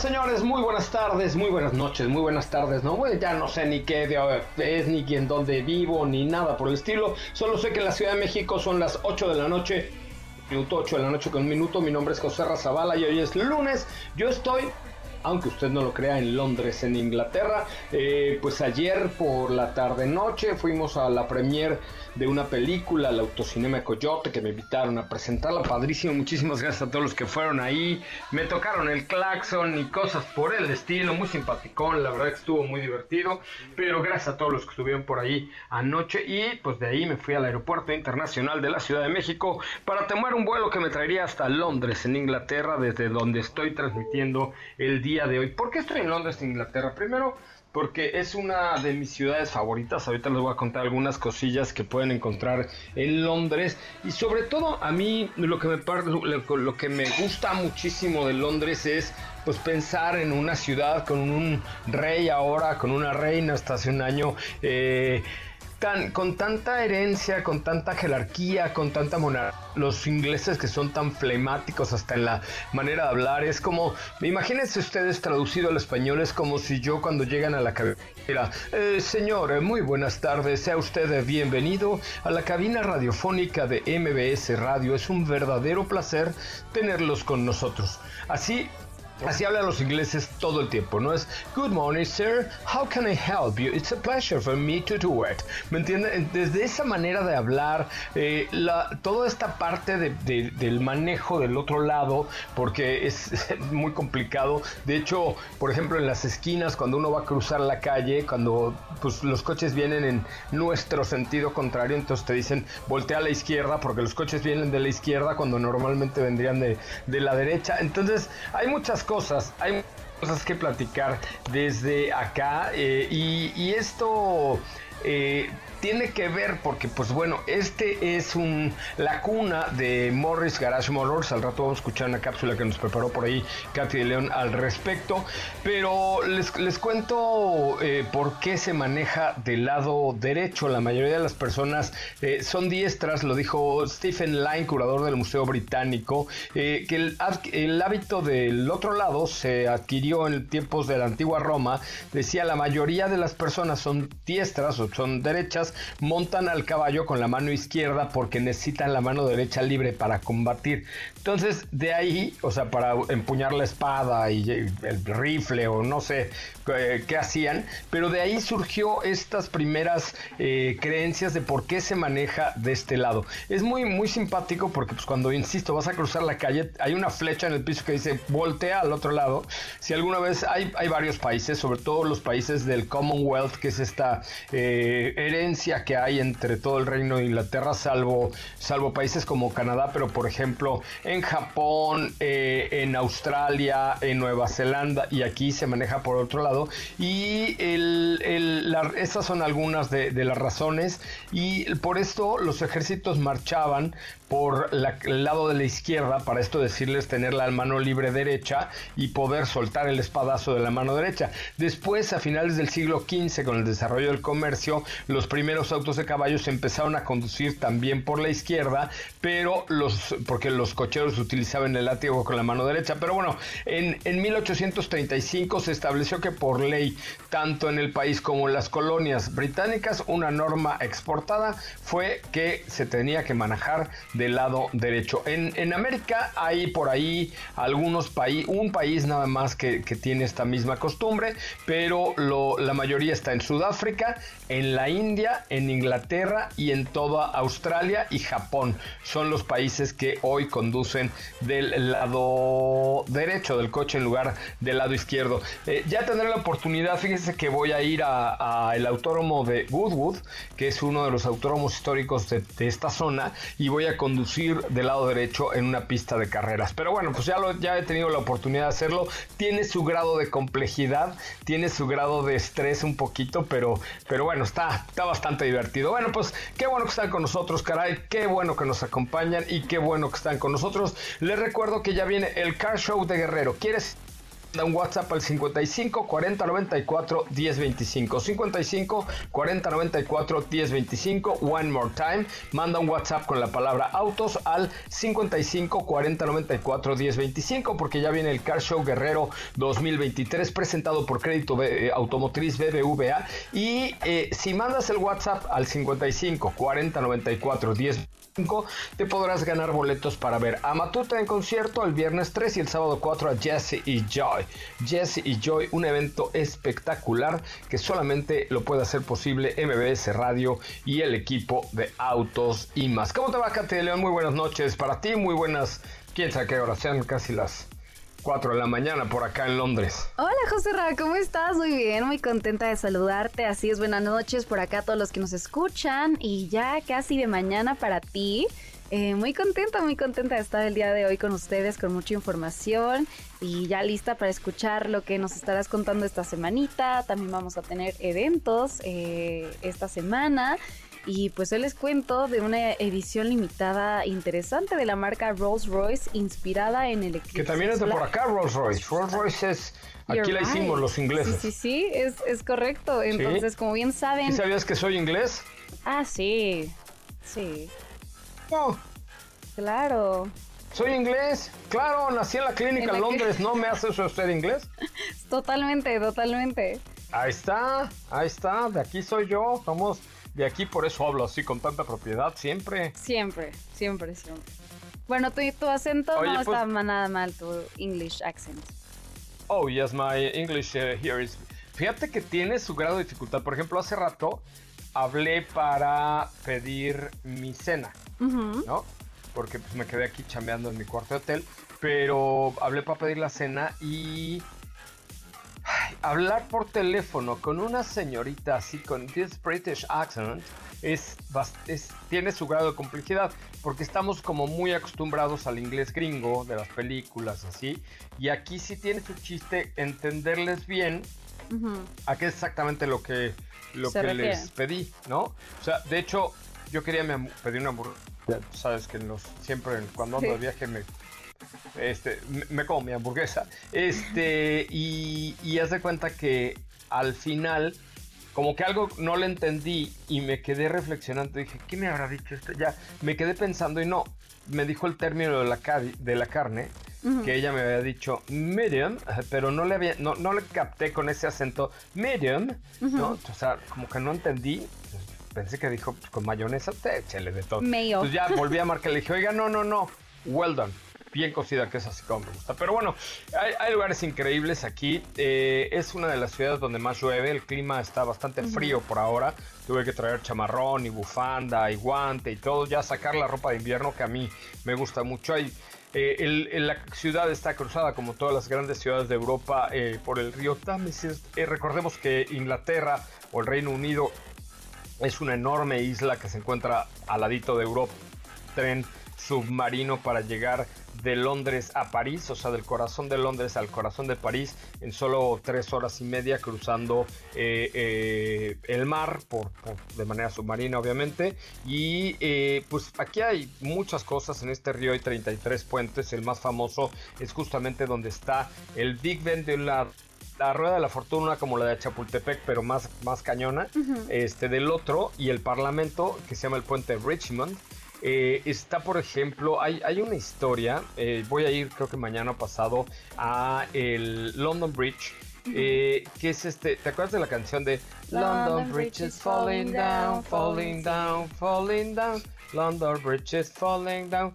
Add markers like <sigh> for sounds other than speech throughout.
Señores, muy buenas tardes, muy buenas noches, muy buenas tardes, ¿no? Bueno, ya no sé ni qué es, ni en dónde vivo, ni nada por el estilo. Solo sé que en la Ciudad de México son las 8 de la noche, minuto 8 de la noche con un minuto. Mi nombre es José Razabala y hoy es lunes. Yo estoy aunque usted no lo crea, en Londres, en Inglaterra. Eh, pues ayer por la tarde noche fuimos a la premier de una película, el Autocinema Coyote, que me invitaron a presentarla. Padrísimo, muchísimas gracias a todos los que fueron ahí. Me tocaron el claxon y cosas por el estilo, muy simpaticón, la verdad que estuvo muy divertido. Pero gracias a todos los que estuvieron por ahí anoche. Y pues de ahí me fui al aeropuerto internacional de la Ciudad de México para tomar un vuelo que me traería hasta Londres, en Inglaterra, desde donde estoy transmitiendo el día de hoy. ¿Por qué estoy en Londres, Inglaterra? Primero, porque es una de mis ciudades favoritas. Ahorita les voy a contar algunas cosillas que pueden encontrar en Londres y sobre todo a mí lo que me lo que me gusta muchísimo de Londres es pues pensar en una ciudad con un rey ahora, con una reina hasta hace un año. Eh, con tanta herencia, con tanta jerarquía, con tanta monarquía, los ingleses que son tan flemáticos hasta en la manera de hablar, es como, imagínense ustedes traducido al español, es como si yo cuando llegan a la cabina, eh, señor, eh, muy buenas tardes, sea usted bienvenido a la cabina radiofónica de MBS Radio, es un verdadero placer tenerlos con nosotros. Así Así hablan los ingleses todo el tiempo, ¿no? Es Good morning, sir. How can I help you? It's a pleasure for me to do it. ¿Me entienden? Desde esa manera de hablar, eh, la, toda esta parte de, del manejo del otro lado, porque es <laughs> muy complicado. De hecho, por ejemplo, en las esquinas, cuando uno va a cruzar la calle, cuando pues, los coches vienen en nuestro sentido contrario, entonces te dicen voltea a la izquierda, porque los coches vienen de la izquierda cuando normalmente vendrían de, de la derecha. Entonces, hay muchas cosas, hay cosas que platicar desde acá eh, y, esto eh, tiene que ver porque, pues bueno, este es un la cuna de Morris Garage Motors. Al rato vamos a escuchar una cápsula que nos preparó por ahí Katy de León al respecto. Pero les, les cuento eh, por qué se maneja del lado derecho. La mayoría de las personas eh, son diestras, lo dijo Stephen Line, curador del Museo Británico, eh, que el, el hábito del otro lado se adquirió en tiempos de la antigua Roma. Decía la mayoría de las personas son diestras o son derechas montan al caballo con la mano izquierda porque necesitan la mano derecha libre para combatir. Entonces, de ahí, o sea, para empuñar la espada y el rifle o no sé eh, qué hacían, pero de ahí surgió estas primeras eh, creencias de por qué se maneja de este lado. Es muy, muy simpático porque pues cuando, insisto, vas a cruzar la calle, hay una flecha en el piso que dice voltea al otro lado. Si alguna vez hay, hay varios países, sobre todo los países del Commonwealth, que es esta eh, herencia que hay entre todo el reino de Inglaterra, salvo, salvo países como Canadá, pero por ejemplo en Japón, eh, en Australia, en Nueva Zelanda y aquí se maneja por otro lado. Y el, estas son algunas de las razones y por esto los ejércitos marchaban por el lado de la izquierda, para esto decirles tener la mano libre derecha y poder soltar el espadazo de la mano derecha. Después, a finales del siglo XV, con el desarrollo del comercio, los primeros autos de caballos empezaron a conducir también por la izquierda, pero los, porque los cocheros utilizaban el látigo con la mano derecha. Pero bueno, en, en 1835 se estableció que por ley, tanto en el país como en las colonias británicas, una norma exportada fue que se tenía que manejar del lado derecho. En, en América hay por ahí algunos países, un país nada más que, que, tiene esta misma costumbre, pero la mayoría está en Sudáfrica, en la India, en Inglaterra y en toda Australia y Japón. Son los países que hoy conducen del lado derecho del coche en lugar del lado izquierdo. Eh, ya tendré la oportunidad, fíjense que voy a ir a, el autódromo de Woodwood, que es uno de los autódromos históricos de, de esta zona, y voy a conducir del lado derecho en una pista de carreras. Pero bueno, pues ya, lo, ya he tenido la oportunidad de hacerlo. Tiene su grado de complejidad, tiene su grado de estrés un poquito, pero, pero bueno, está, está bastante divertido. Bueno, pues qué bueno que están con nosotros, caray. Qué bueno que nos acompañan y qué bueno que están con nosotros. Les recuerdo que ya viene el Car Show de Guerrero. ¿Quieres da un WhatsApp al 55 40 94 10 25. 55 40 94 10 25. One more time. Manda un WhatsApp con la palabra autos al 55 40 94 10 25 porque ya viene el Car Show Guerrero 2023 presentado por Crédito eh, Automotriz BBVA. Y eh, si mandas el WhatsApp al 55 40 94 10 te podrás ganar boletos para ver a Matuta en concierto el viernes 3 y el sábado 4 a Jesse y Joy. Jesse y Joy, un evento espectacular que solamente lo puede hacer posible MBS Radio y el equipo de autos y más. ¿Cómo te va, Katy de León? Muy buenas noches para ti, muy buenas, quién sabe qué hora, sean casi las 4 de la mañana por acá en Londres. Hola José Ra, ¿cómo estás? Muy bien, muy contenta de saludarte. Así es, buenas noches por acá a todos los que nos escuchan y ya casi de mañana para ti. Eh, muy contenta, muy contenta de estar el día de hoy con ustedes con mucha información y ya lista para escuchar lo que nos estarás contando esta semanita. También vamos a tener eventos eh, esta semana. Y pues hoy les cuento de una edición limitada interesante de la marca Rolls Royce inspirada en el Que también es de por acá Rolls Royce. Rolls Royce es... Aquí la hicimos los ingleses. Sí, sí, sí, es, es correcto. Entonces, como bien saben... sabías que soy inglés? Ah, sí. Sí. No. Claro. Soy inglés, claro, nací en la clínica en, Londres, ¿no me hace eso usted inglés? <laughs> Totalmente, totalmente. Ahí está, ahí está, de aquí soy yo, somos de aquí por eso hablo así con tanta propiedad siempre. Siempre, siempre, siempre. Bueno, tu, tu acento no pues está nada mal, tu English accent. Oh, yes, my English uh, here is... Fíjate que tiene su grado de dificultad. Por ejemplo, hace rato hablé para pedir mi cena, ¿no? Porque pues, me quedé aquí chambeando en mi cuarto de hotel. Pero hablé para pedir la cena y hablar por teléfono con una señorita así con this British accent es, tiene su grado de complejidad porque estamos como muy acostumbrados al inglés gringo de las películas así y aquí sí tiene su chiste entenderles bien a qué es exactamente lo que lo que les pedí, ¿no? O sea, de hecho yo quería pedir una hamburguesa, sabes que los, siempre cuando ando de viaje me este, me, como mi hamburguesa. Este, <laughs> y, y haz de cuenta que al final, como que algo no le entendí y me quedé reflexionando. Dije, ¿qué me habrá dicho esto? Ya me quedé pensando y no, me dijo el término de la, de la carne. Que ella me había dicho medium, pero no le había, no, no le capté con ese acento medium, ¿no? O sea, como que no entendí pensé que dijo pues, con mayonesa, échale de todo. Entonces ya volví a marcar, le dije, oiga, no, no, no, well done bien cocida, que es así como me gusta. Pero bueno, hay, lugares increíbles aquí. Eh, es una de las ciudades donde más llueve. El clima está bastante frío por ahora. Tuve que traer chamarrón y bufanda y guante y todo. Ya sacar la ropa de invierno que a mí me gusta mucho. Hay, eh, la ciudad está cruzada como todas las grandes ciudades de Europa eh, por el río Támesis. recordemos que Inglaterra o el Reino Unido Es una enorme isla que se encuentra al ladito de Europa. Tren submarino para llegar de Londres a París, o sea, del corazón de Londres al corazón de París, en solo tres horas y media cruzando eh, eh, el mar por, de manera submarina, obviamente. Y eh, pues aquí hay muchas cosas en este río, hay 33 puentes. El más famoso es justamente donde está el Big Ben de la la rueda de la fortuna como la de Chapultepec, pero más, más cañona, este del otro, y el parlamento que se llama el puente Richmond, eh, está, por ejemplo, hay, hay una historia, eh, voy a ir creo que mañana pasado a el London Bridge, eh, que es este, ¿te acuerdas de la canción de London Bridge is falling down, falling down, falling down, London Bridge is falling down,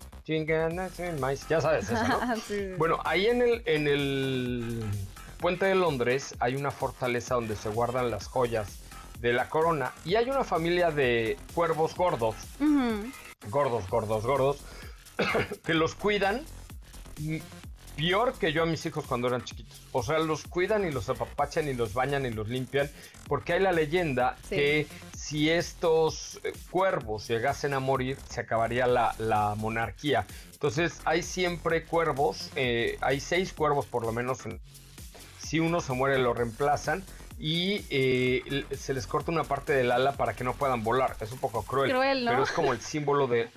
ya sabes eso, ¿no? <laughs> Bueno, ahí en el, en el puente de Londres hay una fortaleza donde se guardan las joyas de la corona y hay una familia de cuervos gordos gordos, gordos, gordos, <coughs> que los cuidan peor que yo a mis hijos cuando eran chiquitos. O sea, los cuidan y los apapachan y los bañan y los limpian, porque hay la leyenda que si estos eh, cuervos llegasen a morir, se acabaría la, monarquía. Entonces, hay siempre cuervos, eh, hay seis cuervos por lo menos. si uno se muere, lo reemplazan y eh, se les corta una parte del ala para que no puedan volar. Es un poco cruel, pero es como el símbolo de...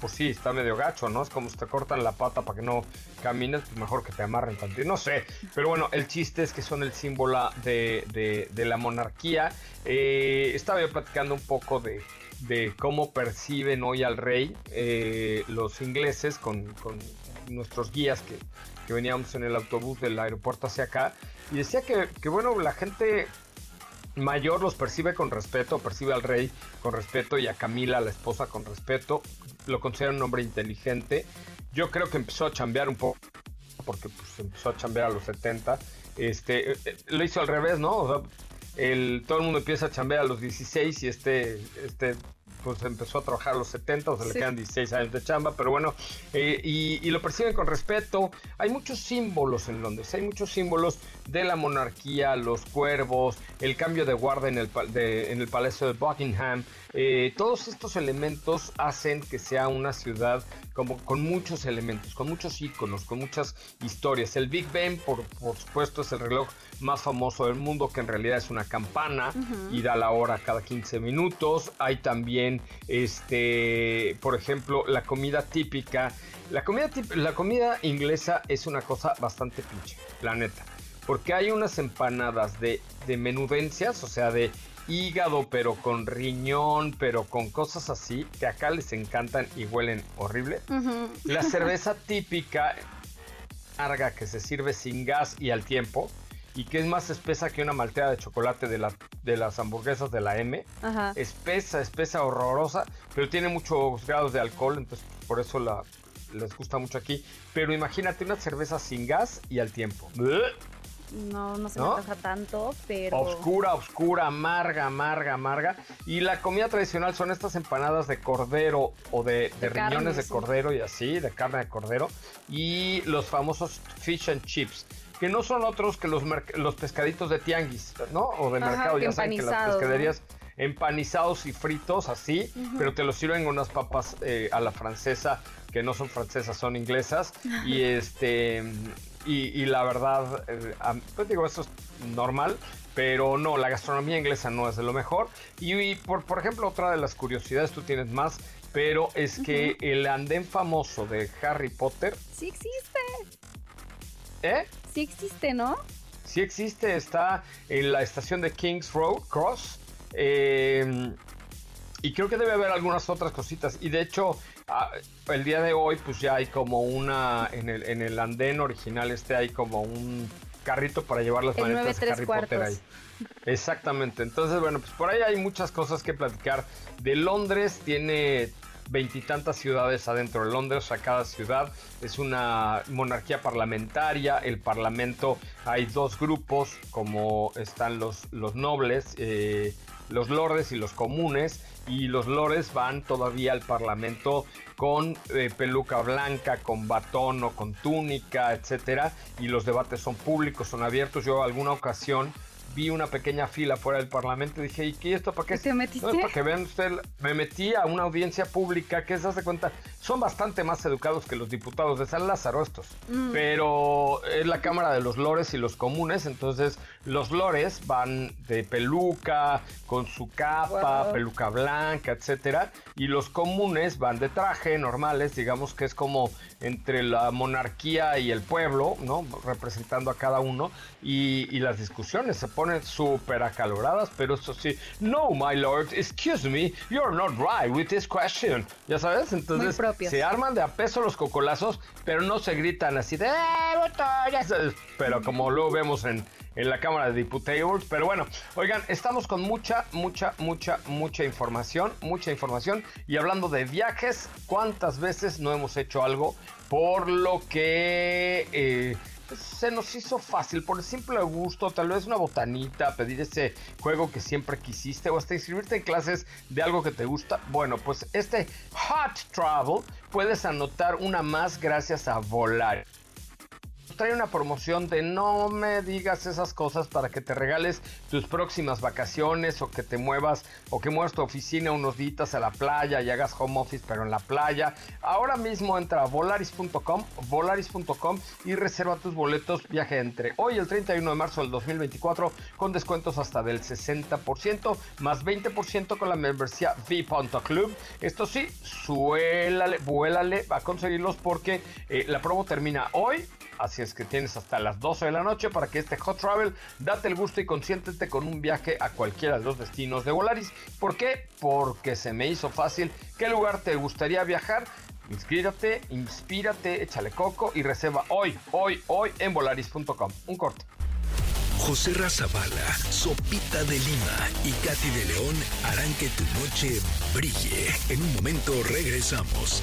Pues sí, está medio gacho, ¿no? Es como si te cortan la pata para que no camines, pues mejor que te amarren tantito. No sé, pero bueno, el chiste es que son el símbolo de, la monarquía. Eh, estaba yo platicando un poco de, cómo perciben hoy al rey eh, los ingleses con, nuestros guías que, que veníamos en el autobús del aeropuerto hacia acá y decía que, bueno, la gente mayor los percibe con respeto, percibe al rey con respeto y a Camila, la esposa, con respeto. Lo considera un hombre inteligente. Yo creo que empezó a chambear un poco, porque pues, empezó a chambear a los 70. Este, eh, eh, lo hizo al revés, ¿no? El, todo el mundo empieza a chambear a los 16 y este, este pues empezó a trabajar a los 70, o sea, le quedan 16 años de chamba, pero bueno, eh, y, lo perciben con respeto. Hay muchos símbolos en Londres, hay muchos símbolos de la monarquía, los cuervos, el cambio de guardia en el, en el Palacio de Buckingham. Eh, todos estos elementos hacen que sea una ciudad como con muchos elementos, con muchos iconos, con muchas historias. El Big Ben, por, por supuesto, es el reloj más famoso del mundo, que en realidad es una campana y da la hora cada 15 minutos. Hay también, este, por ejemplo, la comida típica. La comida, la comida inglesa es una cosa bastante pinche, la neta. Porque hay unas empanadas de, de menudencias, o sea, de hígado, pero con riñón, pero con cosas así, que acá les encantan y huelen horrible. La <laughs> cerveza típica, larga, que se sirve sin gas y al tiempo, y que es más espesa que una malteada de chocolate de, la, de las hamburguesas de la M. Espesa, espesa, horrorosa, pero tiene muchos grados de alcohol, entonces por eso la, les gusta mucho aquí. Pero imagínate una cerveza sin gas y al tiempo. No, no se me antoja tanto, pero. Oscura, oscura, amarga, amarga, amarga. Y la comida tradicional son estas empanadas de cordero o de, riñones de cordero y así, de carne de cordero. Y los famosos fish and chips que no son otros que los, los pescaditos de tianguis, ¿no? O de mercado, ya saben que las pescaderías empanizados y fritos así, pero te los sirven unas papas eh, a la francesa, que no son francesas, son inglesas, <laughs> y este... Y, la verdad, eh, pues digo, eso es normal, pero no, la gastronomía inglesa no es de lo mejor. Y, por, por ejemplo, otra de las curiosidades, tú tienes más, pero es que el andén famoso de Harry Potter... Sí existe. ¿Eh? sí existe, ¿no? Sí existe, está en la estación de Kings Road Cross. Eh, y creo que debe haber algunas otras cositas. Y de hecho, ah, el día de hoy, pues ya hay como una. En el, en el andén original, este hay como un carrito para llevar las maletas de Harry Potter ahí. Exactamente. Entonces, bueno, pues por ahí hay muchas cosas que platicar. De Londres tiene veintitantas ciudades adentro de Londres, o sea, cada ciudad es una monarquía parlamentaria, el parlamento hay dos grupos, como están los, los nobles, eh, los lordes y los comunes, y los lores van todavía al parlamento con eh, peluca blanca, con batón o con túnica, etcétera, y los debates son públicos, son abiertos. Yo alguna ocasión vi una pequeña fila fuera del Parlamento y dije, ¿y qué esto para qué? ¿Te metiste? No, es para que vean ustedes, me metí a una audiencia pública que se hace cuenta, son bastante más educados que los diputados de San Lázaro estos, Mm. pero es la Cámara de los Lores y los comunes, entonces los Lores van de peluca, con su capa, Wow. peluca blanca, etcétera, y los comunes van de traje, normales, digamos que es como entre la monarquía y el pueblo, ¿no? Representando a cada uno, y, y las discusiones se ponen súper acaloradas, pero eso sí, no, my lord, excuse me, you're not right with this question, ¿ya sabes? Entonces se arman de a peso los cocolazos, pero no se gritan así de, ¡eh, voto! Ya sabes, pero como luego vemos en, en la Cámara de Diputados. Pero bueno, oigan, estamos con mucha, mucha, mucha, mucha información, mucha información. Y hablando de viajes, ¿cuántas veces no hemos hecho algo por lo que... eh, se nos hizo fácil por el simple gusto, tal vez una botanita, pedir ese juego que siempre quisiste o hasta inscribirte en clases de algo que te gusta. Bueno, pues este Hot Travel puedes anotar una más gracias a Volar trae una promoción de no me digas esas cosas para que te regales tus próximas vacaciones o que te muevas o que muevas tu oficina unos días a la playa y hagas home office pero en la playa. Ahora mismo entra a volaris.com, volaris.com y reserva tus boletos viaje entre hoy el 31 de marzo del 2024 con descuentos hasta del 60% más 20% con la membresía V.club. Esto sí, suélale, vuélale a conseguirlos porque eh, la promo termina hoy Así es que tienes hasta las 12 de la noche para que este Hot Travel date el gusto y consiéntete con un viaje a cualquiera de los destinos de Volaris. ¿Por qué? Porque se me hizo fácil. ¿Qué lugar te gustaría viajar? Inscríbete, inspírate, échale coco y reserva hoy, hoy, hoy en volaris.com. Un corte. José Razabala, Sopita de Lima y Katy de León harán que tu noche brille. En un momento regresamos.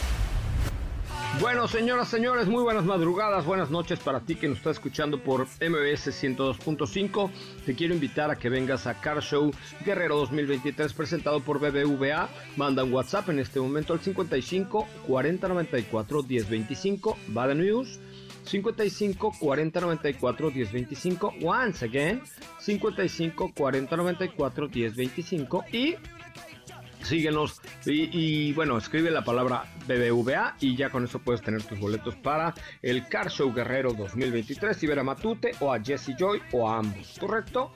Bueno, señoras, señores, muy buenas madrugadas, buenas noches para ti que nos está escuchando por MBS 102.5. Te quiero invitar a que vengas a Car Show Guerrero 2023 presentado por BBVA. Manda un WhatsApp en este momento al 55 40 94 10 25. Bada News. 55 40 94 10 25. Once again, 55 40 94 10 25. Y síguenos y, bueno, escribe la palabra BBVA y ya con eso puedes tener tus boletos para el Car Show Guerrero 2023 y ver a Matute o a Jesse Joy o a ambos, ¿correcto?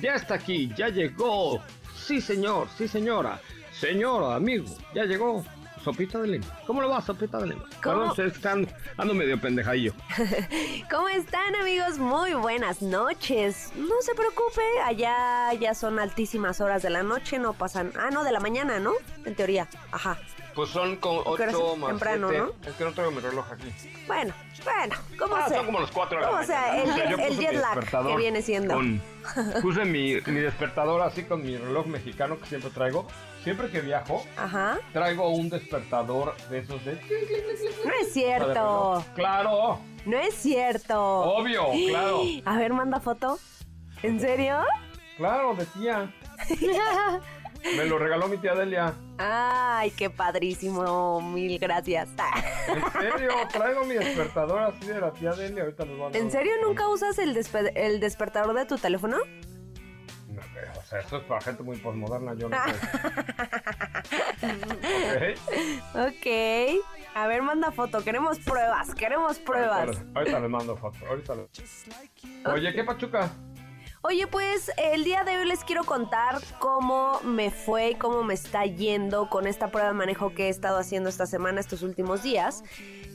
Ya está aquí, ya llegó. Sí, señor, sí, señora. Señora, amigo, ya llegó. Sopita de Lima. ¿Cómo lo va, Sopita de Lima? ¿Cómo? Perdón, ustedes están ando medio pendejadillo. <laughs> ¿Cómo están amigos? Muy buenas noches. No se preocupe, allá ya son altísimas horas de la noche, no pasan... Ah, no, de la mañana, ¿no? En teoría. Ajá. Pues son como ¿Qué hora es? 8 más Temprano, siete. ¿no? Es que no traigo mi reloj aquí. Bueno, bueno, ¿cómo Ah, sea? son como los 4 de la ¿Cómo mañana. El, O sea, el puse jet lag que viene siendo. con- <laughs> puse mi, mi despertador así con mi reloj mexicano que siempre traigo. Siempre que viajo, Ajá. traigo un despertador de esos de... No es cierto. Claro, No es cierto. obvio, claro. <gasps> A ver, manda foto. ¿En serio? Claro, de tía. <laughs> Me lo regaló mi tía Delia. Ay, qué padrísimo. Mil gracias. <laughs> En serio, traigo mi despertador así de la tía Delia. Ahorita les mando. ¿En serio nunca usas el, despe- el despertador de tu teléfono? Sea, eso es para gente muy posmoderna, yo no <laughs> sé. Ok. Ok. A ver, manda foto. Queremos pruebas. Queremos pruebas. Ahorita, ahorita le mando foto. Ahorita le... Oye, ¿qué pachuca? Oye, pues el día de hoy les quiero contar cómo me fue y cómo me está yendo con esta prueba de manejo que he estado haciendo esta semana, estos últimos días,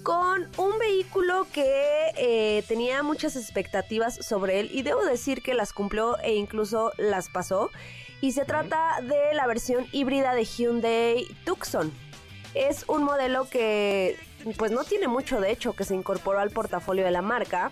con un vehículo que eh, tenía muchas expectativas sobre él y debo decir que las cumplió e incluso las pasó. Y se trata de la versión híbrida de Hyundai Tucson. Es un modelo que pues no tiene mucho de hecho que se incorporó al portafolio de la marca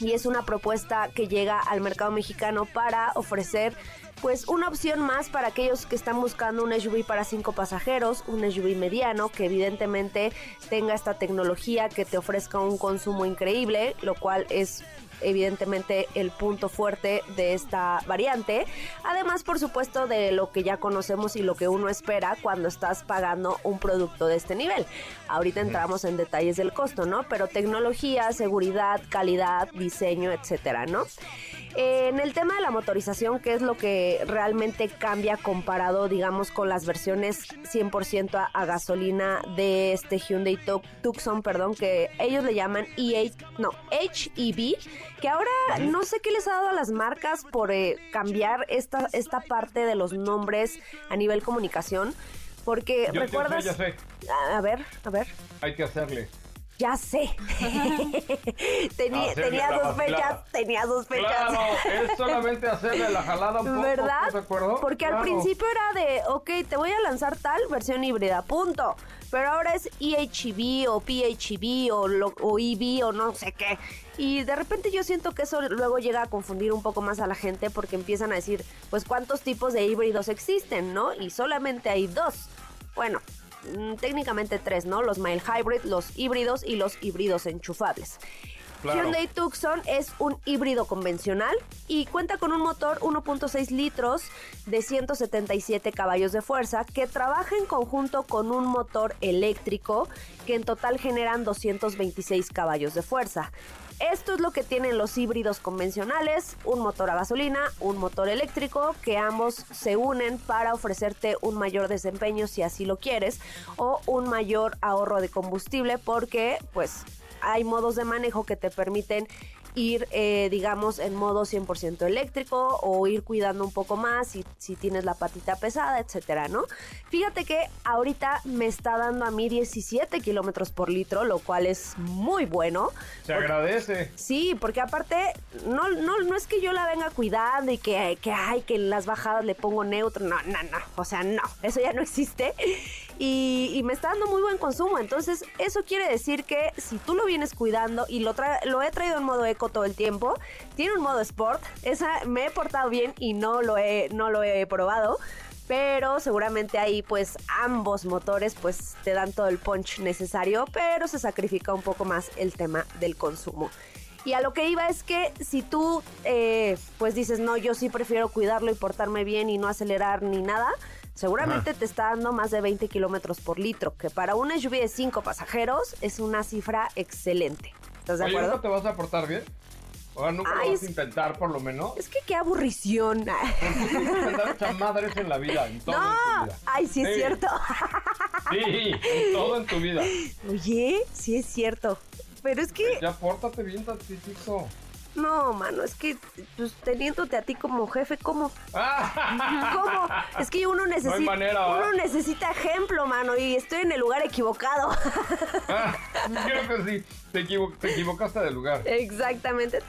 y es una propuesta que llega al mercado mexicano para ofrecer pues una opción más para aquellos que están buscando un SUV para cinco pasajeros, un SUV mediano que evidentemente tenga esta tecnología que te ofrezca un consumo increíble, lo cual es evidentemente el punto fuerte de esta variante. Además, por supuesto, de lo que ya conocemos y lo que uno espera cuando estás pagando un producto de este nivel. Ahorita entramos en detalles del costo, ¿no? Pero tecnología, seguridad, calidad, diseño, etcétera, ¿no? En el tema de la motorización, ¿qué es lo que realmente cambia comparado, digamos, con las versiones 100% a, gasolina de este Hyundai Tucson, perdón, que ellos le llaman EH, no, HEV, que ahora no sé qué les ha dado a las marcas por eh, cambiar esta, esta parte de los nombres a nivel comunicación. Porque recuerdas. ya sé. A ver, a ver. Hay que hacerle. Ya sé. <laughs> tenía, tenía sospechas, tenía sospechas. Claro, es solamente hacerle la jalada un poco. ¿Verdad? Porque al principio era de, ok, te voy a lanzar tal versión híbrida, punto. Pero ahora es EHV o PHEV o, o EV o no sé qué. Y de repente yo siento que eso luego llega a confundir un poco más a la gente porque empiezan a decir, pues cuántos tipos de híbridos existen, ¿no? Y solamente hay dos. Bueno, Mm, técnicamente tres, ¿no? Los mild hybrid, los híbridos y los híbridos enchufables. Hyundai Tucson es un híbrido convencional y cuenta con un motor 1.6 litros de 177 caballos de fuerza que trabaja en conjunto con un motor eléctrico que en total generan 226 caballos de fuerza. Esto es lo que tienen los híbridos convencionales, un motor a gasolina, un motor eléctrico, que ambos se unen para ofrecerte un mayor desempeño si así lo quieres, o un mayor ahorro de combustible porque pues hay modos de manejo que te permiten ir, eh, digamos, en modo 100% eléctrico o ir cuidando un poco más si, si tienes la patita pesada, etcétera, ¿no? Fíjate que ahorita me está dando a mí 17 kilómetros por litro, lo cual es muy bueno. Se agradece. Sí, porque aparte, no, no, no es que yo la venga cuidando y que, que, ay, que en las bajadas le pongo neutro, no, no, no, o sea, no, eso ya no existe. Y, me está dando muy buen consumo. Entonces, eso quiere decir que si tú lo vienes cuidando y lo, he traído en modo eco todo el tiempo, tiene un modo sport. Esa me he portado bien y no lo he, no lo he probado. Pero seguramente ahí pues ambos motores pues te dan todo el punch necesario, pero se sacrifica un poco más el tema del consumo. Y a lo que iba es que si tú eh, pues dices, no, yo sí prefiero cuidarlo y portarme bien y no acelerar ni nada, seguramente te está dando más de 20 kilómetros por litro, que para una SUV de 5 pasajeros es una cifra excelente. ¿Estás de acuerdo? te vas a portar bien? O nunca lo vas a intentar, por lo menos. Es que qué aburrición. muchas madres en la vida, en todo no. en tu vida. Ay, sí, es cierto. sí, en todo en tu vida. Oye, sí es cierto. Pero es que. Ya pórtate bien tantito. No, mano, es que pues, teniéndote a ti como jefe, ¿cómo? <laughs> ¿Cómo? Es que uno necesita, uno necesita ejemplo, mano, y estoy en el lugar equivocado. Ah, creo que sí, te, equivocaste de lugar. Exactamente.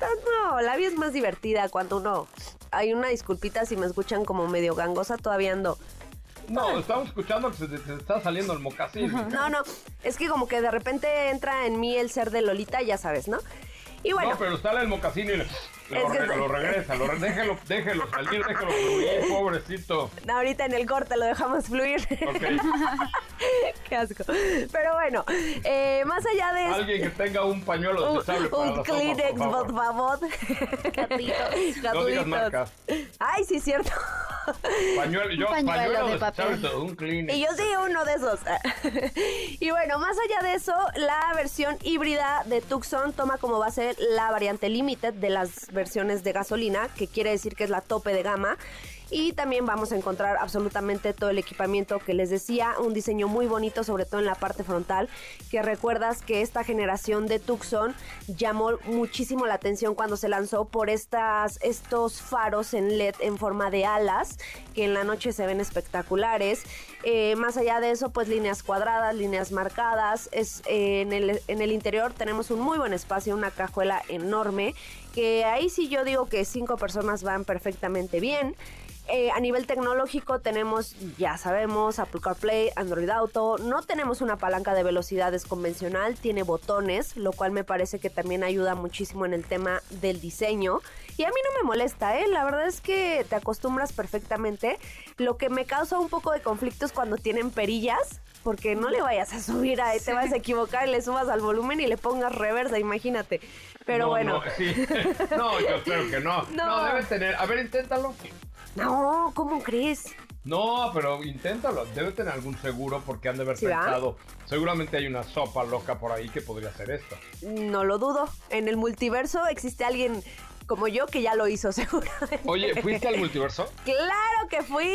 No, la vida es más divertida cuando uno... Hay una disculpita si me escuchan como medio gangosa, todavía ando... No, estamos escuchando que se te, está saliendo el mocasín. No, no, es que como que de repente entra en mí el ser de Lolita, ya sabes, ¿no? Y bueno. No, pero sale el mocasín y le, lo, regresa, lo, déjelo, déjelo salir, déjelo fluir, <laughs> pobrecito. ahorita en el corte lo dejamos fluir. Ok. <laughs> Qué asco. Pero bueno, eh, más allá de... Alguien que tenga un pañuelo desechable para Un Kleenex, por favor. Gatitos. No digas marcas. Ay, sí, cierto. Pañuelo, yo, un pañuelo, de papel. un Kleenex. Y yo sí, uno de esos. <laughs> y bueno, más allá de eso, la versión híbrida de Tucson toma como base la variante Limited de las versiones de gasolina, que quiere decir que es la tope de gama. Y también vamos a encontrar absolutamente todo el equipamiento que les decía, un diseño muy bonito, sobre todo en la parte frontal, que recuerdas que esta generación de Tucson llamó muchísimo la atención cuando se lanzó por estas, estos faros en LED en forma de alas, que en la noche se ven espectaculares. Eh, más allá de eso, pues líneas cuadradas, líneas marcadas. Es, en, el, en el interior tenemos un muy buen espacio, una cajuela enorme, que ahí sí yo digo que cinco personas van perfectamente bien. Eh, a nivel tecnológico tenemos, ya sabemos, Apple CarPlay, Android Auto. No tenemos una palanca de velocidades convencional, tiene botones, lo cual me parece que también ayuda muchísimo en el tema del diseño. Y a mí no me molesta, ¿eh? La verdad es que te acostumbras perfectamente. Lo que me causa un poco de conflicto es cuando tienen perillas porque no le vayas a subir a te vas a equivocar y le subas al volumen y le pongas reversa, imagínate. Pero No, bueno. No, sí. <laughs> no, yo espero que no. No. no. debe tener. A ver, inténtalo. No, ¿cómo crees? No, pero inténtalo. Debe tener algún seguro porque han de haber ¿Sí, va? pensado. Seguramente hay una sopa loca por ahí que podría hacer esto. No lo dudo. En el multiverso existe alguien como yo que ya lo hizo, <laughs> seguramente. Oye, ¿fuiste al multiverso? ¡Claro que fui!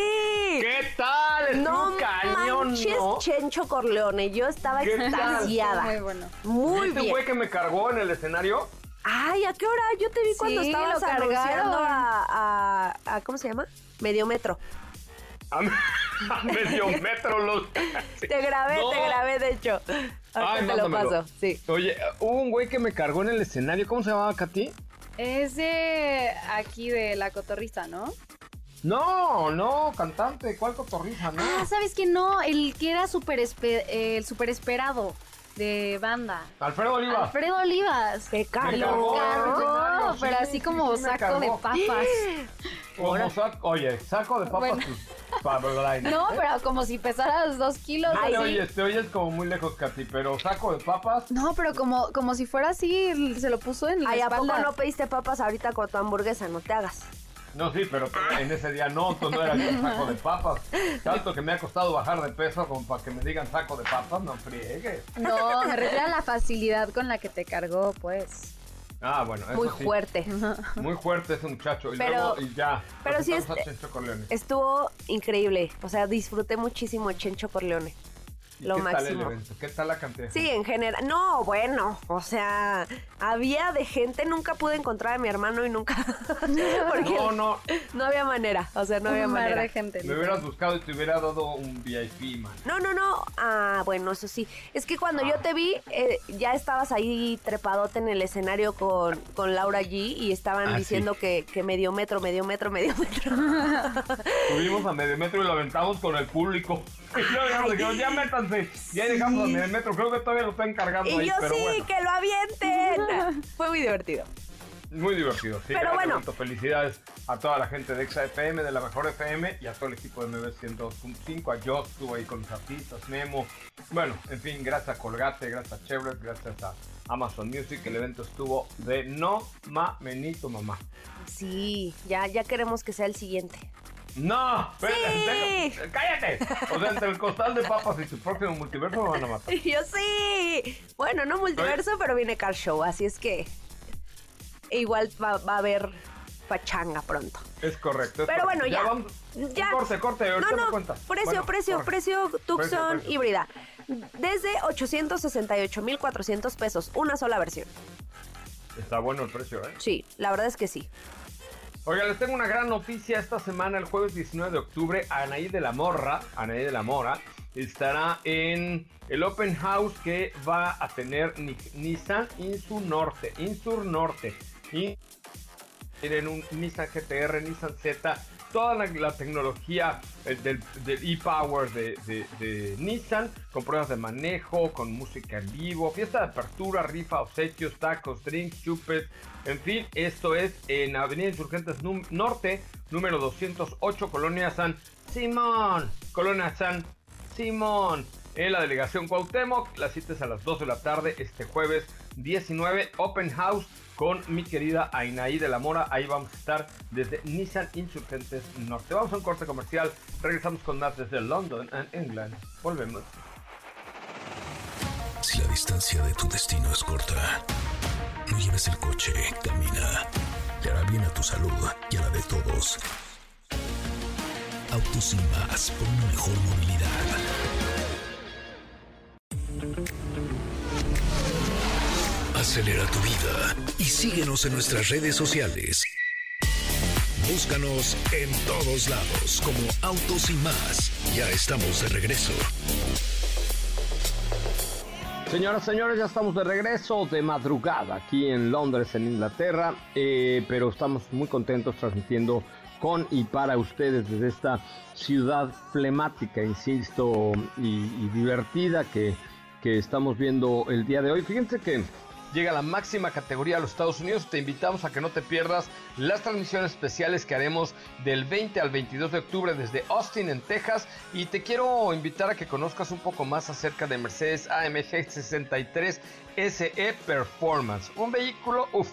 ¿Qué tal? Estuvo No cañón, manches, ¿no? Chencho Corleone. Yo estaba extasiada. Muy bueno. Muy ¿Viste un bien. güey que me cargó en el escenario? Ay, ¿a qué hora? Yo te vi cuando Sí, estabas lo anunciando a, a- a- ¿Cómo se llama? Medio metro. A, me- <laughs> a medio metro los... <laughs> Te grabé, No. te grabé, de hecho. Ay, te lo paso. Sí. Oye, hubo un güey que me cargó en el escenario. ¿Cómo se llamaba, Katy? Es de aquí de la cotorriza, ¿no? No, no, cantante. ¿Cuál cotorriza? No. Ah, ¿sabes quién no? El que era súper espe- eh, súper esperado de banda. Alfredo Oliva. Alfredo Olivas. Te cargó escenario, pero sí, así sí, como sí saco de cargó. papas. Como saco, oye, saco de papas Bueno. tus papas. No, pero como si pesaras dos kilos. Ay, te así. oyes, te oyes como muy lejos, Katy, pero saco de papas. No, pero como, como si fuera así, se lo puso en la Ay, ¿a espalda. poco no pediste papas ahorita con tu hamburguesa? No te hagas. No, sí, pero en ese día no, tú no era saco de papas. Tanto que me ha costado bajar de peso como para que me digan saco de papas, no friegues. No, me refiero a la facilidad con la que te cargó, pues. Ah, bueno, eso Muy sí. fuerte. Muy fuerte ese muchacho. Y Pero- luego, y ya. pero sí presentamos es- a Chencho Corleone. Estuvo increíble. O sea, disfruté muchísimo Chencho Corleone. ¿Y lo ¿Qué tal el máximo. evento? ¿Qué tal la cantidad? Sí, en general. No, bueno, o sea, había de gente, nunca pude encontrar a mi hermano y nunca. <laughs> Porque No, no. no había manera, o sea, no había Un mar manera. de gente. Me hubieras buscado y te hubiera dado un VIP, man. No, no, no. Ah, bueno, eso sí. Es que cuando yo te vi, eh, ya estabas ahí trepadote en el escenario con, con Laura G y estaban Ah, diciendo sí. que, que medio metro, medio metro, medio metro. Subimos a medio metro y lo aventamos con el público. <laughs> Y luego ya nos dijeron, métanse. Ya llegamos a medio metro. Creo que todavía lo están cargando y ahí, yo pero sí, bueno. que lo avienten. <laughs> Fue muy divertido. Muy divertido, sí. Pero bueno. Felicidades a toda la gente de Exa FM, de la mejor FM y a todo el equipo de MB 102.5. A Joss, estuvo ahí con los artistas, Memo. Bueno, en fin, gracias a Colgate, gracias a Chevrolet, gracias a Amazon Music. El evento estuvo de no mamenito mamá. Sí, ya, ya queremos que sea el siguiente. No, espérate, Sí. cállate. O sea, entre el costal de papas y tu próximo multiverso me van a matar. <laughs> Yo sí. Bueno, no multiverso, pero viene Car Show, así es que igual va, va a haber pachanga pronto. Es correcto. es Pero correcto. bueno, ya. vamos- Ya. Corte, corte, ahorita No, me no, cuentas. precio, Bueno, precio, corre. precio Tucson híbrida. Desde 868,400 pesos, una sola versión. Está bueno el precio, ¿eh? Sí, la verdad es que sí. Oiga, les tengo una gran noticia. Esta semana, el jueves 19 de octubre, Anaí de la Morra, Anaí de la Mora, estará en el Open House que va a tener Ni- Nissan Insur Norte. Insur Norte. Y tienen un Nissan GTR, Nissan Z, toda la, tecnología eh, del, e-Power de, Nissan, con pruebas de manejo, con música en vivo, fiesta de apertura, rifa, obsequios, tacos, drinks, chupes, en fin, esto es en Avenida Insurgentes Norte, número 208, Colonia San Simón, Colonia San Simón. En la delegación Cuauhtémoc, la cita es a las 2 de la tarde este jueves 19, Open House con mi querida Ainaí de la Mora. Ahí vamos a estar desde Nissan Insurgentes Norte. Vamos a un corte comercial. Regresamos con más desde London and England. Volvemos. Si la distancia de tu destino es corta, no lleves el coche, camina. Te hará bien a tu salud y a la de todos. Autos sin más, por una mejor movilidad. Acelera tu vida y síguenos en nuestras redes sociales. Búscanos en todos lados como Autos y más. Ya estamos de regreso. Señoras, señores, ya estamos de regreso de madrugada aquí en Londres, en Inglaterra, eh, pero estamos muy contentos transmitiendo con y para ustedes desde esta ciudad flemática, insisto, y, y divertida que, que estamos viendo el día de hoy. Fíjense que llega a la máxima categoría a los Estados Unidos. Te invitamos a que no te pierdas las transmisiones especiales que haremos del 20 al 22 de octubre desde Austin, en Texas. Y te quiero invitar a que conozcas un poco más acerca de Mercedes AMG 63 SE Performance. Un vehículo, uff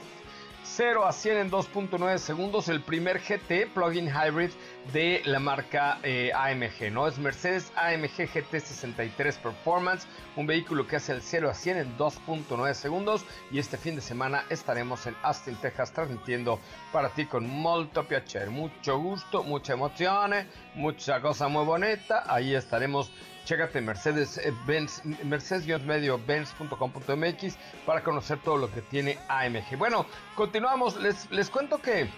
0 a 100 en 2.9 segundos, el primer GT plug-in hybrid de la marca eh, AMG, ¿no? Es Mercedes AMG GT 63 Performance, un vehículo que hace el 0 a 100 en 2.9 segundos y este fin de semana estaremos en Austin, Texas transmitiendo para ti con molto piacere, mucho gusto, mucha emoción, mucha cosa muy bonita, ahí estaremos Chécate Mercedes eh, Benz, Mercedes-medio Benz.com.mx para conocer todo lo que tiene AMG. Bueno, continuamos. Les, les cuento que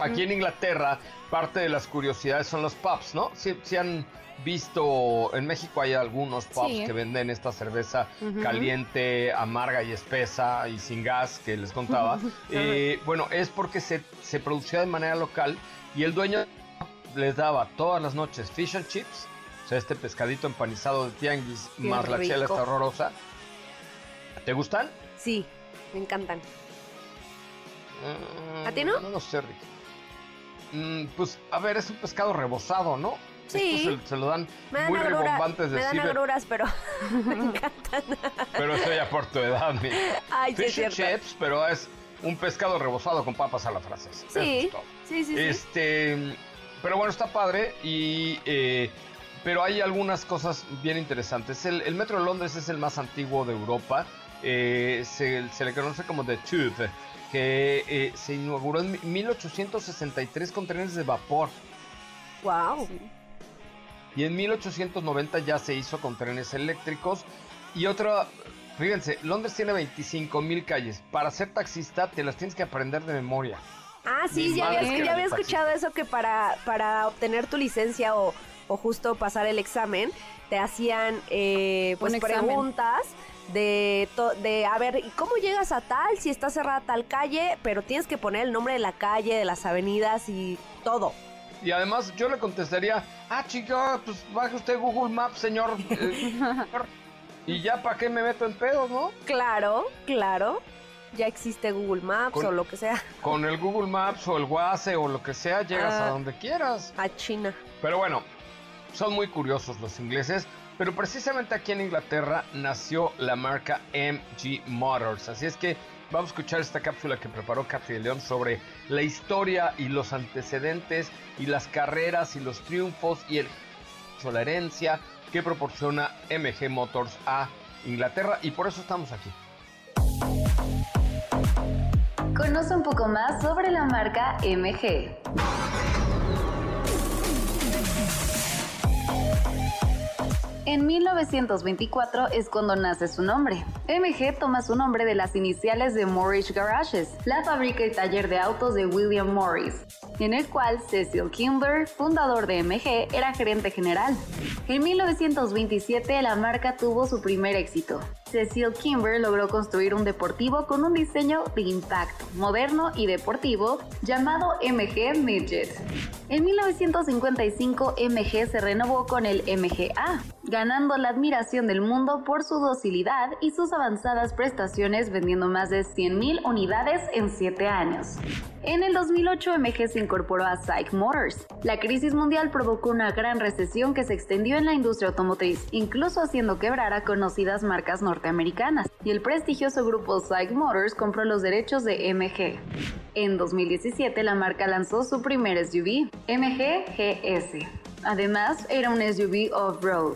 aquí en Inglaterra parte de las curiosidades son los pubs, ¿no? Si, han visto, en México hay algunos pubs que venden esta cerveza caliente, amarga y espesa y sin gas que les contaba. <laughs> Eh, bueno, es porque se, se producía de manera local y el dueño les daba todas las noches fish and chips este pescadito empanizado de tianguis más la chela está horrorosa. ¿Te gustan? Sí, me encantan. Mm, ¿A ti no? No lo sé, Rick. Mm, pues, a ver, es un pescado rebozado, ¿no? Sí. se, lo dan muy rebombantes de Me dan agruras, pero <laughs> me encantan. pero eso ya por tu edad, mi. Ay, Fish sí, and chips, pero es un pescado rebozado con papas a la francesa. Sí, sí, sí, Este, pero bueno, está padre y eh, pero hay algunas cosas bien interesantes. El, Metro de Londres es el más antiguo de Europa. Eh, se, le conoce como The Tube, que eh, se inauguró en 1863 con trenes de vapor. ¡Wow! Y en 1890 ya se hizo con trenes eléctricos. Y otra, fíjense, Londres tiene 25 mil calles. Para ser taxista te las tienes que aprender de memoria. Ah, sí, ya había, ya había escuchado eso que para, para obtener tu licencia o o justo pasar el examen, te hacían eh, pues preguntas de, de, a ver, ¿cómo llegas a tal? Si está cerrada tal calle, pero tienes que poner el nombre de la calle, de las avenidas y todo. Y además yo le contestaría, ah, chica, pues baje usted Google Maps, señor. <laughs> y ya, ¿para qué me meto en pedos, no? Claro, claro. Ya existe Google Maps o lo que sea. Con el Google Maps o el WhatsApp o lo que sea, llegas a ah. donde quieras. A China. Pero bueno, son muy curiosos los ingleses, pero precisamente aquí en Inglaterra nació la marca MG Motors. Así es que vamos a escuchar esta cápsula que preparó Katy de León sobre la historia y los antecedentes y las carreras y los triunfos y el, la herencia que proporciona MG Motors a Inglaterra y por eso estamos aquí. Conoce un poco más sobre la marca MG. En 1924 es cuando nace su nombre. MG toma su nombre de las iniciales de Morris Garages, la fábrica y taller de autos de William Morris, en el cual Cecil Kimber, fundador de MG, era gerente general. En 1927 la marca tuvo su primer éxito. Cecil Kimber logró construir un deportivo con un diseño de impacto, moderno y deportivo llamado MG Midget. En 1955 MG se renovó con el MGA, ganando la admiración del mundo por su docilidad y sus avanzadas prestaciones vendiendo más de 100.000 unidades en 7 años. En el 2008 MG se incorporó a Psych Motors. La crisis mundial provocó una gran recesión que se extendió en la industria automotriz, incluso haciendo quebrar a conocidas marcas norteamericanas, y el prestigioso grupo Psych Motors compró los derechos de MG. En 2017 la marca lanzó su primer SUV, MG GS. Además, era un SUV off-road.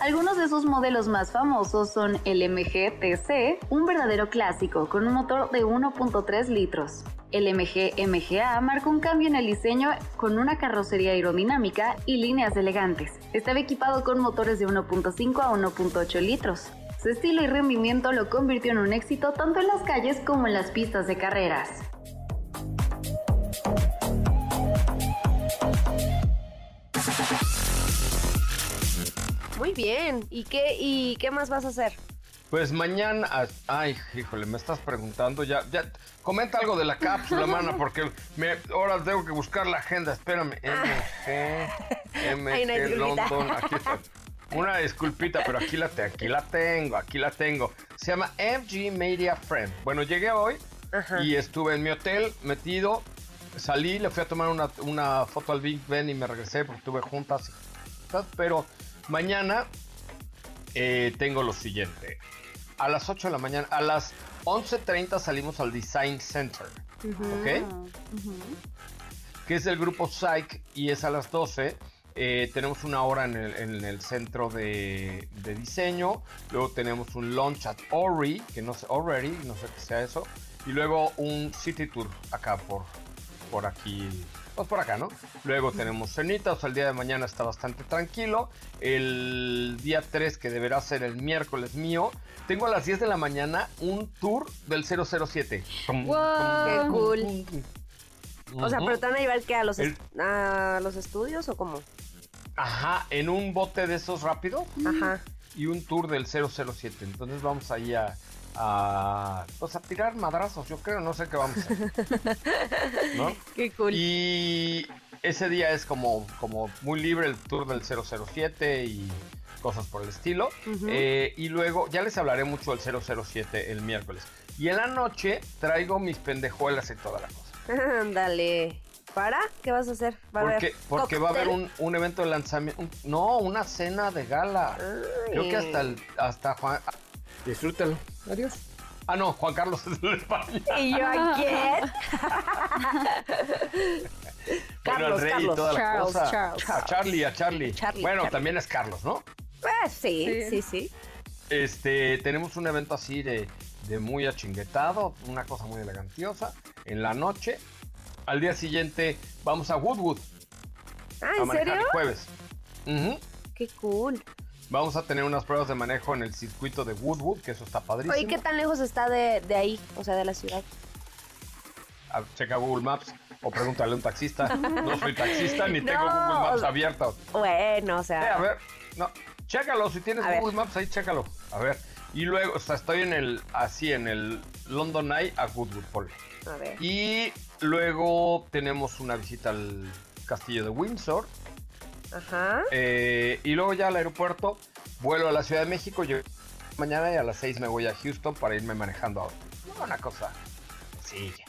Algunos de sus modelos más famosos son el MG TC, un verdadero clásico con un motor de 1.3 litros. El MG MGA marca un cambio en el diseño con una carrocería aerodinámica y líneas elegantes. Estaba equipado con motores de 1.5 a 1.8 litros. Su estilo y rendimiento lo convirtió en un éxito tanto en las calles como en las pistas de carreras. Muy bien. ¿Y qué, y qué más vas a hacer? Pues mañana, ay, híjole, me estás preguntando ya, ya, comenta algo de la cápsula, <laughs> mana, porque me, ahora tengo que buscar la agenda, espérame, MG, MG London, aquí está. <laughs> Una disculpita, pero aquí la, te- aquí la tengo, aquí la tengo. Se llama FG Media Friend. Bueno, llegué hoy Ajá. y estuve en mi hotel metido. Salí, le fui a tomar una, una foto al Big Ben y me regresé porque estuve juntas. Pero mañana eh, tengo lo siguiente. A las 8 de la mañana, a las 11.30 salimos al Design Center. ¿Ok? que es el grupo Psych y es a las 12. Eh, tenemos una hora en el, en el centro de, de diseño. Luego tenemos un lunch at Ori, que no sé, Already, no sé qué sea eso. Y luego un city tour acá por, por aquí. Pues por acá, ¿no? Luego tenemos cenita, o sea, el día de mañana está bastante tranquilo. El día 3, que deberá ser el miércoles mío, tengo a las 10 de la mañana un tour del 007. Tum, Wow. Qué cool. tum, tum. O sea, pero te van a llevar que a los, El- a los estudios o cómo? Ajá, en un bote de esos rápido Ajá. y un tour del 007. Entonces vamos ahí a, a, pues a tirar madrazos, yo creo, no sé qué vamos a hacer. <laughs> ¿No? Qué cool. Y ese día es como, como muy libre el tour del 007 y cosas por el estilo. Eh, y luego, ya les hablaré mucho del 007 el miércoles. Y en la noche traigo mis pendejuelas y toda la cosa. <laughs> Ándale. ¿Para? ¿Qué vas a hacer? ¿Va a haber Porque, va a haber un, un evento de lanzamiento. un- no, una cena de gala. Ay. Creo que hasta el, hasta Juan. Disfrútalo. Adiós. Ah, no, Juan Carlos <laughs> es de España. ¿Y yo a quién? <laughs> bueno, rey Carlos. y toda la Charles, cosa. Charles. A Charlie, a Charlie. Charlie, bueno, Charlie. también es Carlos, ¿no? Pues sí, sí, Sí. sí. Este, tenemos un evento así de, de muy achinguetado, una cosa muy elegantiosa. En la noche. Al día siguiente vamos a Woodwood. Ah, a ¿en manejar serio? el jueves. Ujú. Qué cool. Vamos a tener unas pruebas de manejo en el circuito de Woodwood, que eso está padrísimo. Oye, ¿qué tan lejos está de, de ahí? O sea, de la ciudad. Checa Google Maps o pregúntale a un taxista. <laughs> No soy taxista ni tengo Google Maps abierto. Bueno, o Eh, sea. a ver, no, chécalo, si tienes A ver. Google Maps ahí, chécalo. A ver. Y luego, o sea, estoy en el, así, en el London Eye a Goodwood, ponle. A ver. Y luego tenemos una visita al castillo de Windsor. Ajá. eh, y luego ya al aeropuerto, vuelo a la Ciudad de México. Yo mañana y a las 6 me voy a Houston para irme manejando a Austin. No, Una cosa sencilla.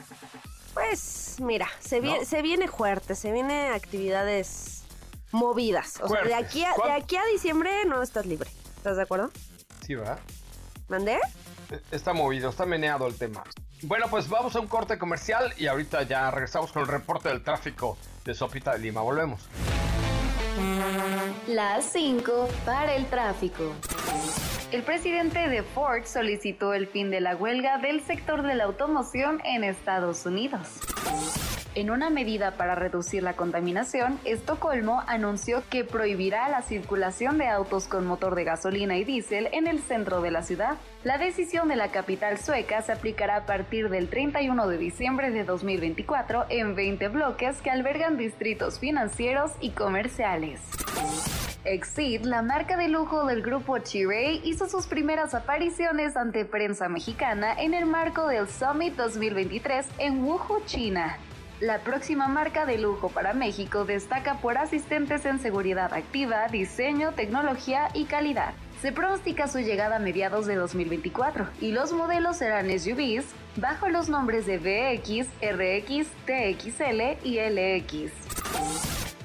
Pues mira, se, vie- ¿No? se viene fuerte, se vienen actividades movidas. O sea, de aquí, a, de ¿Cuán- aquí a diciembre no estás libre. ¿Estás de acuerdo? Sí, ¿verdad? ¿Mandé? Está movido, está meneado el tema. Bueno, pues vamos a un corte comercial y ahorita ya regresamos con el reporte del tráfico de Sopita de Lima. Volvemos. Las 5 para el tráfico. El presidente de Ford solicitó el fin de la huelga del sector de la automoción en Estados Unidos. En una medida para reducir la contaminación, Estocolmo anunció que prohibirá la circulación de autos con motor de gasolina y diésel en el centro de la ciudad. La decisión de la capital sueca se aplicará a partir del 31 de diciembre de 2024 en 20 bloques que albergan distritos financieros y comerciales. Exceed, la marca de lujo del grupo Chirey, hizo sus primeras apariciones ante prensa mexicana en el marco del Summit 2023 en Wuhu, China. La próxima marca de lujo para México destaca por asistentes en seguridad activa, diseño, tecnología y calidad. Se pronostica su llegada a mediados de 2024 y los modelos serán SUVs bajo los nombres de VX, RX, TXL y LX.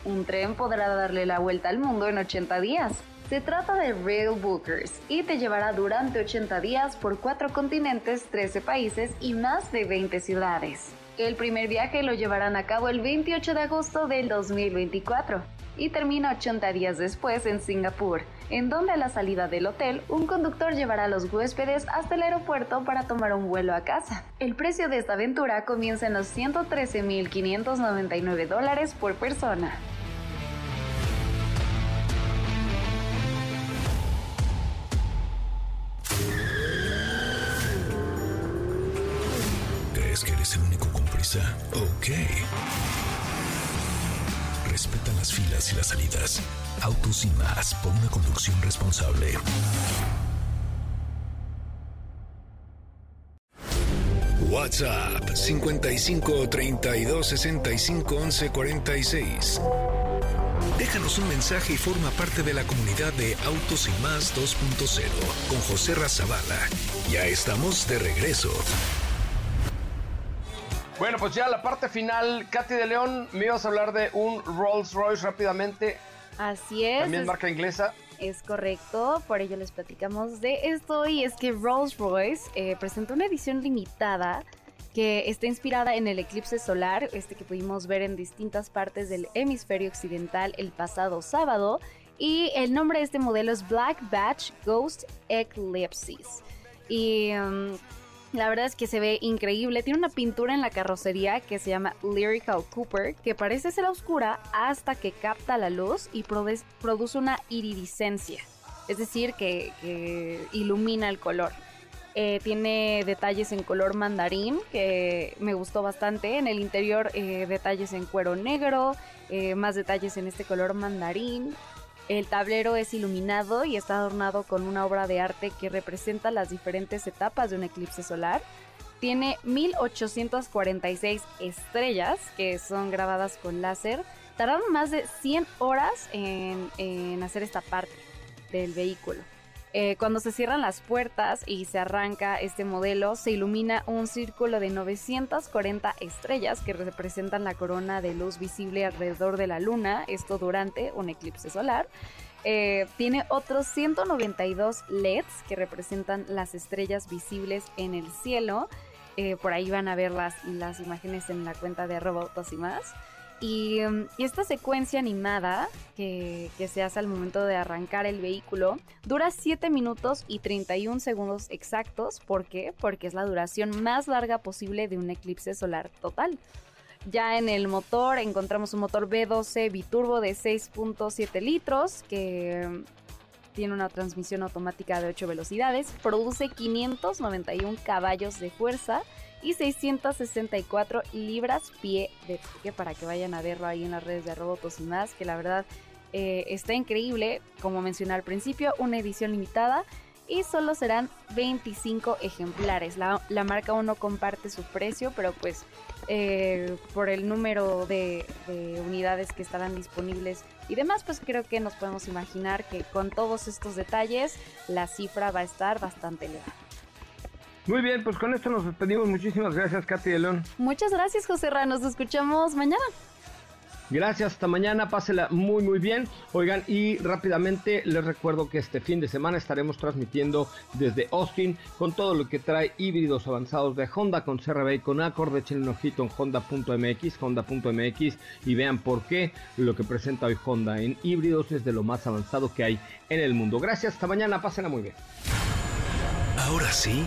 Un tren podrá darle la vuelta al mundo en 80 días. Se trata de Rail Bookers y te llevará durante 80 días por 4 continentes, 13 países y más de 20 ciudades. El primer viaje lo llevarán a cabo el 28 de agosto del 2024 y termina 80 días después en Singapur, en donde a la salida del hotel un conductor llevará a los huéspedes hasta el aeropuerto para tomar un vuelo a casa. El precio de esta aventura comienza en los 113.599 dólares por persona. ¿Crees que eres el único con prisa? Ok. Respeta las filas y las salidas. Autos y más por una conducción responsable. WhatsApp 55 32 65 11 46. Déjanos un mensaje y forma parte de la comunidad de Autos y Más 2.0 con José Razabala. Ya estamos de regreso. Bueno, pues ya la parte final, Katy de León, me ibas a hablar de un Rolls Royce rápidamente. Así es. También marca inglesa. Es correcto, por ello les platicamos de esto y es que Rolls Royce eh, presentó una edición limitada que está inspirada en el eclipse solar, este que pudimos ver en distintas partes del hemisferio occidental el pasado sábado. Y el nombre de este modelo es Black Batch Ghost Eclipses. Y um, la verdad es que se ve increíble. Tiene una pintura en la carrocería que se llama Lyrical Cooper, que parece ser oscura hasta que capta la luz y produce una iridiscencia. Es decir, que ilumina el color. Eh, tiene detalles en color mandarín, que me gustó bastante. En el interior, eh, detalles en cuero negro, eh, más detalles en este color mandarín. El tablero es iluminado y está adornado con una obra de arte que representa las diferentes etapas de un eclipse solar. Tiene 1846 estrellas que son grabadas con láser. Tardaron más de 100 horas en hacer esta parte del vehículo. Eh, cuando se cierran las puertas y se arranca este modelo, se ilumina un círculo de 940 estrellas que representan la corona de luz visible alrededor de la luna, esto durante un eclipse solar. Eh, tiene otros 192 LEDs que representan las estrellas visibles en el cielo. Eh, por ahí van a ver las, las imágenes en la cuenta de Robotos y más. Mm, y, esta secuencia animada que, se hace al momento de arrancar el vehículo dura 7 minutos y 31 segundos exactos. ¿Por qué? Porque es la duración más larga posible de un eclipse solar total. Ya en el motor encontramos un motor B12 biturbo de 6.7 litros que mm, tiene una transmisión automática de 8 velocidades, produce 591 caballos de fuerza y 664 libras pie de pique para que vayan a verlo ahí en las redes de Robotos y más, que la verdad eh, está increíble, como mencioné al principio, una edición limitada y solo serán 25 ejemplares. La, marca aún no comparte su precio, pero pues eh, por el número de, de, unidades que estarán disponibles y demás, pues creo que nos podemos imaginar que con todos estos detalles la cifra va a estar bastante elevada. Muy bien, pues con esto nos despedimos. Muchísimas gracias, Katy de León. Muchas gracias, José Ra. Nos escuchamos mañana. Gracias, hasta mañana, pásela muy muy bien. Oigan, y rápidamente les recuerdo que este fin de semana estaremos transmitiendo desde Austin con todo lo que trae híbridos avanzados de Honda con CRB y con Accord. Echen un ojito en honda.mx, honda.mx y vean por qué lo que presenta hoy Honda en híbridos es de lo más avanzado que hay en el mundo. Gracias, hasta mañana, pásenla muy bien. Ahora sí